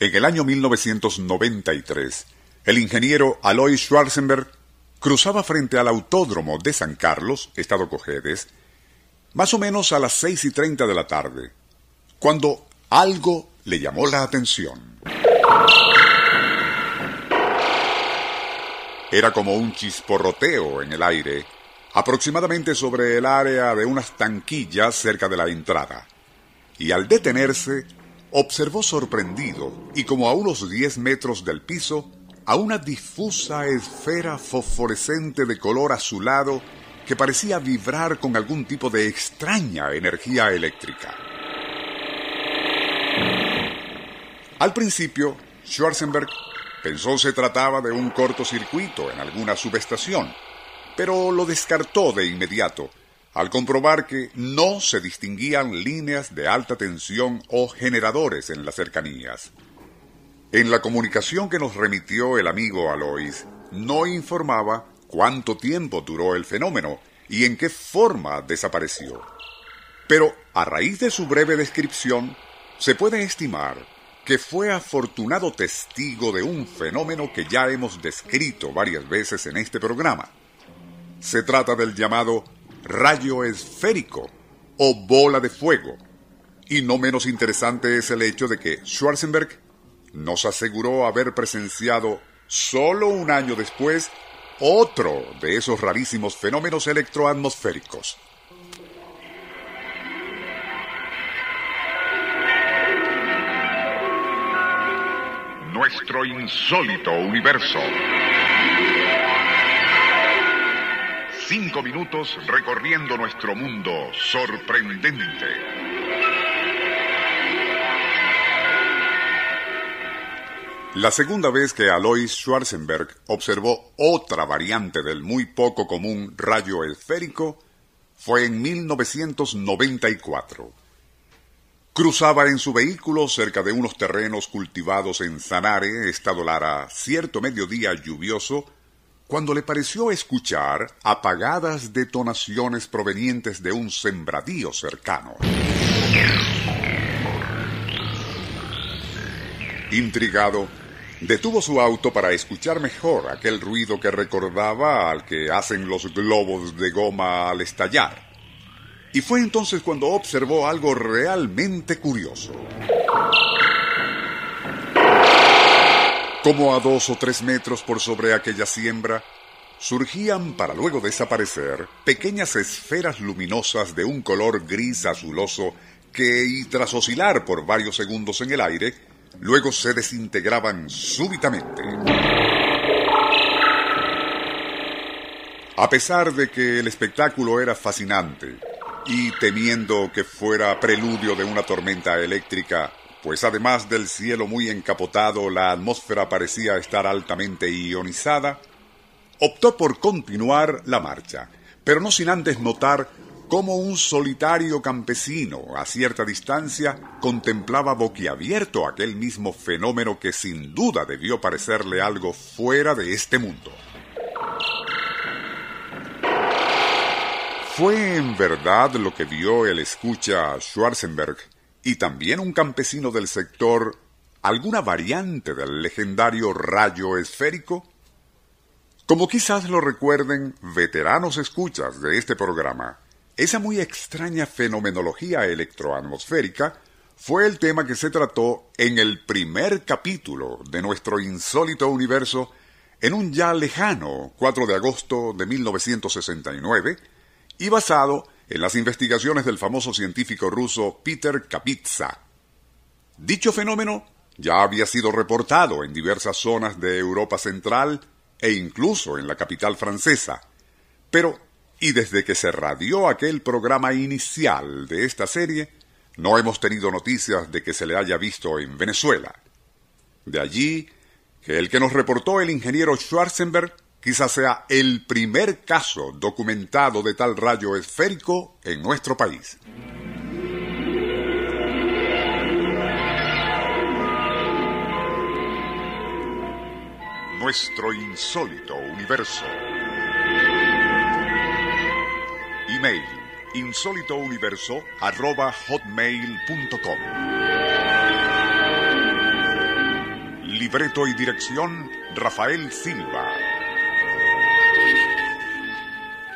En el año 1993, el ingeniero Alois Schwarzenberg cruzaba frente al autódromo de San Carlos, Estado Cojedes, más o menos a las seis y treinta de la tarde, cuando algo le llamó la atención. Era como un chisporroteo en el aire, aproximadamente sobre el área de unas tanquillas cerca de la entrada. Y al detenerse, observó sorprendido y como a unos diez metros del piso, a una difusa esfera fosforescente de color azulado que parecía vibrar con algún tipo de extraña energía eléctrica. Al principio, Schwarzenberg pensó se trataba de un cortocircuito en alguna subestación, pero lo descartó de inmediato al comprobar que no se distinguían líneas de alta tensión o generadores en las cercanías. En la comunicación que nos remitió el amigo Alois, no informaba cuánto tiempo duró el fenómeno y en qué forma desapareció. Pero a raíz de su breve descripción, se puede estimar que fue afortunado testigo de un fenómeno que ya hemos descrito varias veces en este programa. Se trata del llamado rayo esférico o bola de fuego. Y no menos interesante es el hecho de que Schwarzenberg nos aseguró haber presenciado solo un año después otro de esos rarísimos fenómenos electroatmosféricos. Nuestro insólito universo. Cinco minutos recorriendo nuestro mundo sorprendente. La segunda vez que Alois Schwarzenberg observó otra variante del muy poco común rayo esférico fue en 1994. Cruzaba en su vehículo cerca de unos terrenos cultivados en Sanare, estado Lara, cierto mediodía lluvioso, cuando le pareció escuchar apagadas detonaciones provenientes de un sembradío cercano. Intrigado, detuvo su auto para escuchar mejor aquel ruido que recordaba al que hacen los globos de goma al estallar. Y fue entonces cuando observó algo realmente curioso. Como a dos o tres metros por sobre aquella siembra, surgían para luego desaparecer pequeñas esferas luminosas de un color gris azuloso que, y tras oscilar por varios segundos en el aire, luego se desintegraban súbitamente. A pesar de que el espectáculo era fascinante, y temiendo que fuera preludio de una tormenta eléctrica, pues además del cielo muy encapotado, la atmósfera parecía estar altamente ionizada, optó por continuar la marcha, pero no sin antes notar como un solitario campesino a cierta distancia contemplaba boquiabierto aquel mismo fenómeno que sin duda debió parecerle algo fuera de este mundo. ¿Fue en verdad lo que vio el escucha Schwarzenberg y también un campesino del sector alguna variante del legendario rayo esférico? Como quizás lo recuerden veteranos escuchas de este programa, esa muy extraña fenomenología electroatmosférica fue el tema que se trató en el primer capítulo de nuestro insólito universo en un ya lejano 4 de agosto de 1969 y basado en las investigaciones del famoso científico ruso Peter Kapitsa. Dicho fenómeno ya había sido reportado en diversas zonas de Europa Central e incluso en la capital francesa, pero y desde que se radió aquel programa inicial de esta serie, no hemos tenido noticias de que se le haya visto en Venezuela. De allí que el que nos reportó el ingeniero Schwarzenberg quizás sea el primer caso documentado de tal rayo esférico en nuestro país. Nuestro insólito universo. Email insólitouniverso arroba hotmail.com Libreto y dirección Rafael Silva.